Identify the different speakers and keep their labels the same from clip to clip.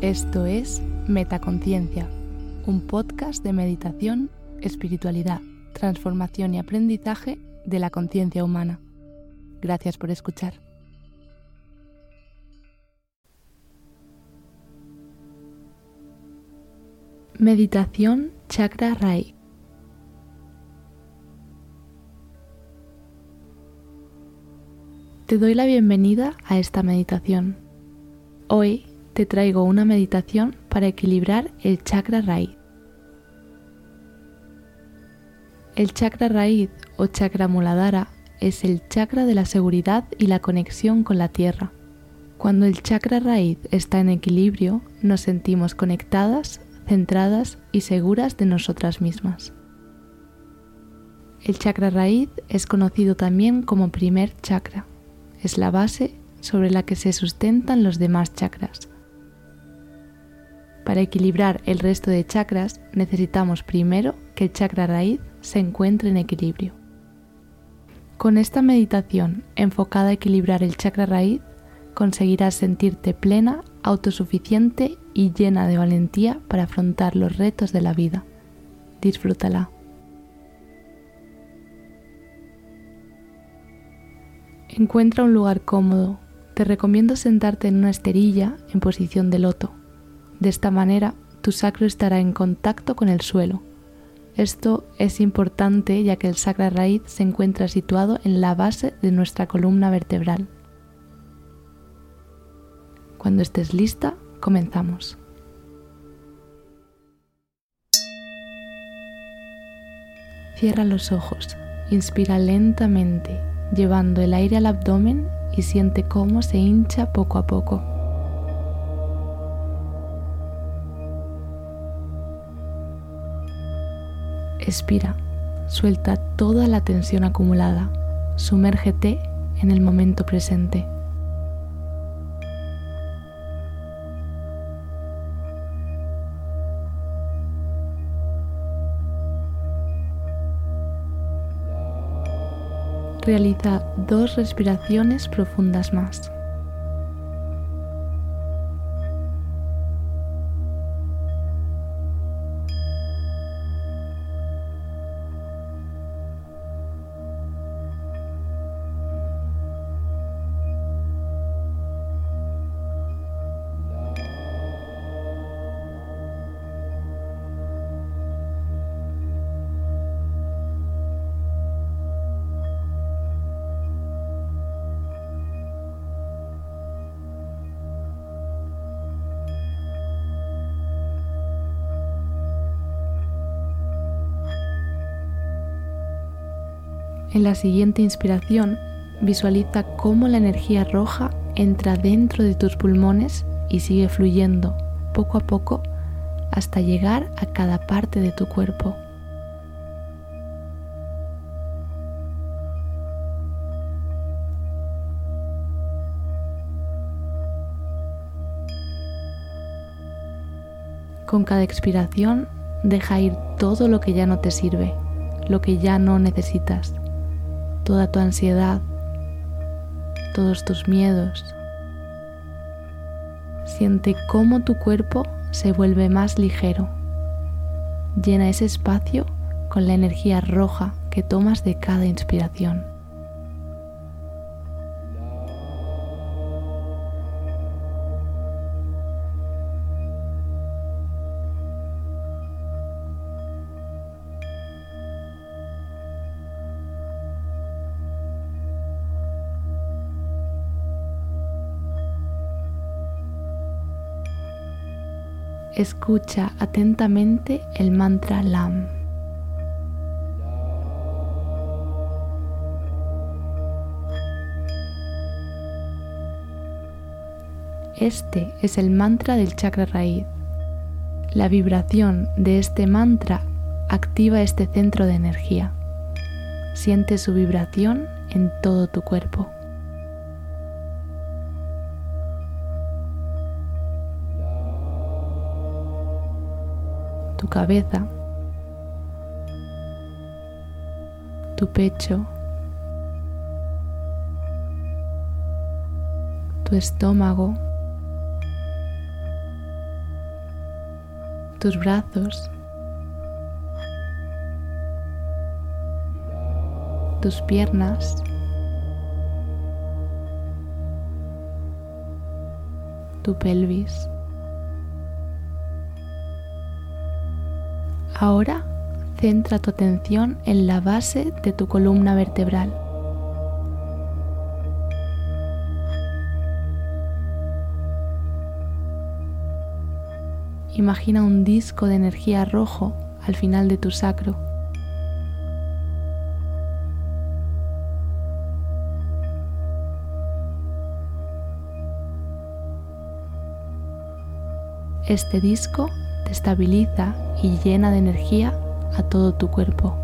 Speaker 1: Esto es Metaconciencia, un podcast de meditación, espiritualidad, transformación y aprendizaje de la conciencia humana. Gracias por escuchar. Meditación Chakra Rai. Te doy la bienvenida a esta meditación. Hoy te traigo una meditación para equilibrar el chakra raíz. El chakra raíz o chakra muladhara es el chakra de la seguridad y la conexión con la tierra. Cuando el chakra raíz está en equilibrio, nos sentimos conectadas, centradas y seguras de nosotras mismas. El chakra raíz es conocido también como primer chakra. Es la base sobre la que se sustentan los demás chakras. Para equilibrar el resto de chakras necesitamos primero que el chakra raíz se encuentre en equilibrio. Con esta meditación enfocada a equilibrar el chakra raíz, conseguirás sentirte plena, autosuficiente y llena de valentía para afrontar los retos de la vida. Disfrútala. Encuentra un lugar cómodo. Te recomiendo sentarte en una esterilla en posición de loto. De esta manera, tu sacro estará en contacto con el suelo. Esto es importante ya que el sacra raíz se encuentra situado en la base de nuestra columna vertebral. Cuando estés lista, comenzamos. Cierra los ojos, inspira lentamente, llevando el aire al abdomen y siente cómo se hincha poco a poco. Expira, suelta toda la tensión acumulada, sumérgete en el momento presente. Realiza dos respiraciones profundas más. En la siguiente inspiración, visualiza cómo la energía roja entra dentro de tus pulmones y sigue fluyendo poco a poco hasta llegar a cada parte de tu cuerpo. Con cada expiración, deja ir todo lo que ya no te sirve, lo que ya no necesitas toda tu ansiedad, todos tus miedos. Siente cómo tu cuerpo se vuelve más ligero. Llena ese espacio con la energía roja que tomas de cada inspiración. escucha atentamente el mantra LAM. Este es el mantra del chakra raíz. La vibración de este mantra activa este centro de energía. Siente su vibración en todo tu cuerpo. Tu cabeza, tu pecho, tu estómago, tus brazos, tus piernas, tu pelvis. Ahora centra tu atención en la base de tu columna vertebral. Imagina un disco de energía rojo al final de tu sacro. Este disco estabiliza y llena de energía a todo tu cuerpo.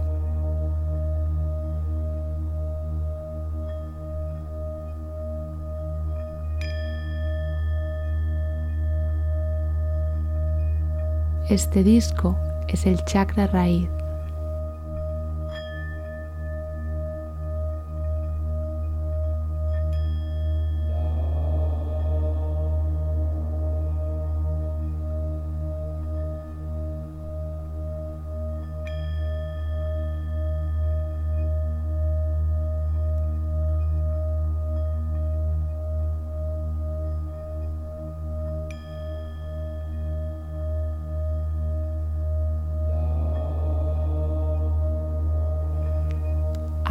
Speaker 1: Este disco es el chakra raíz.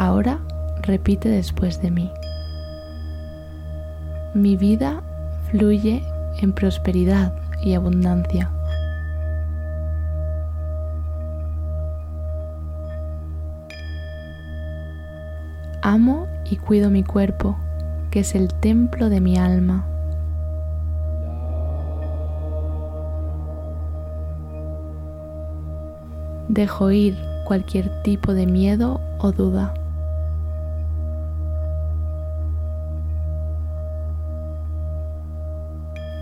Speaker 1: Ahora repite después de mí. Mi vida fluye en prosperidad y abundancia. Amo y cuido mi cuerpo, que es el templo de mi alma. Dejo ir cualquier tipo de miedo o duda.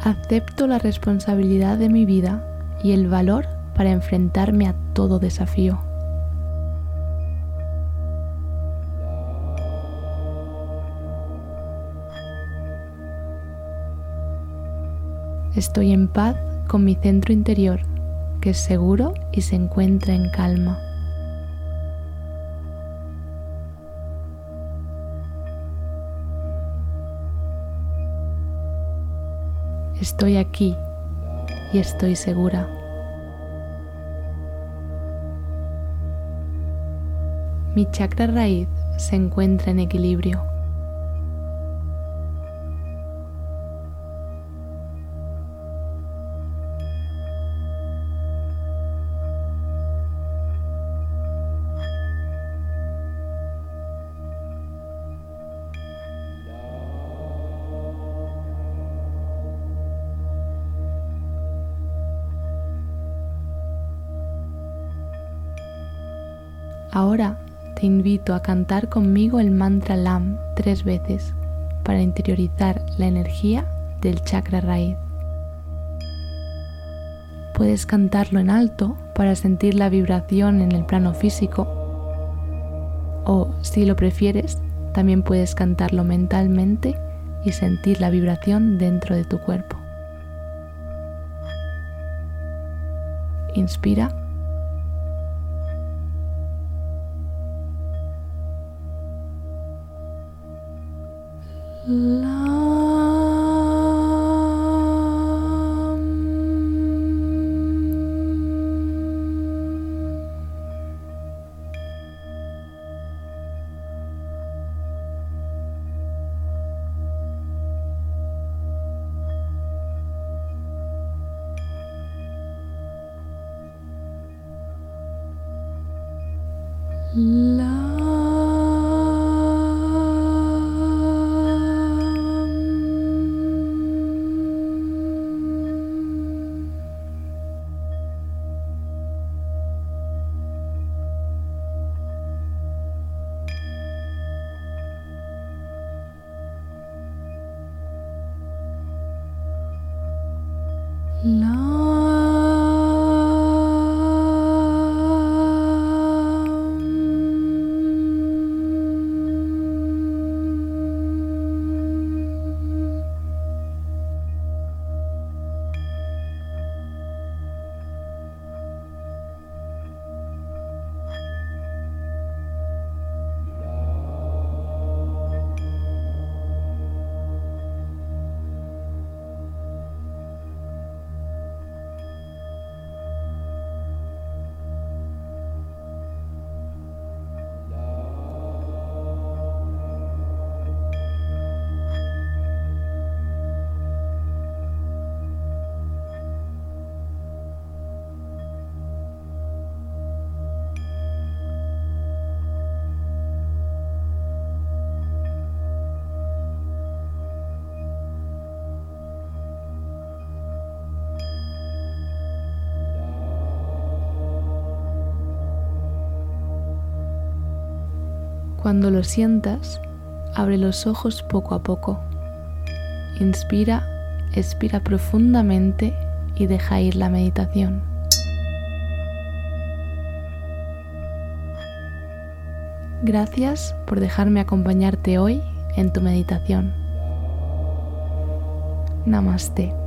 Speaker 1: Acepto la responsabilidad de mi vida y el valor para enfrentarme a todo desafío. Estoy en paz con mi centro interior, que es seguro y se encuentra en calma. Estoy aquí y estoy segura. Mi chakra raíz se encuentra en equilibrio. Ahora te invito a cantar conmigo el mantra LAM tres veces para interiorizar la energía del chakra raíz. Puedes cantarlo en alto para sentir la vibración en el plano físico o, si lo prefieres, también puedes cantarlo mentalmente y sentir la vibración dentro de tu cuerpo. Inspira. Hmm. Cuando lo sientas, abre los ojos poco a poco. Inspira, expira profundamente y deja ir la meditación. Gracias por dejarme acompañarte hoy en tu meditación. Namaste.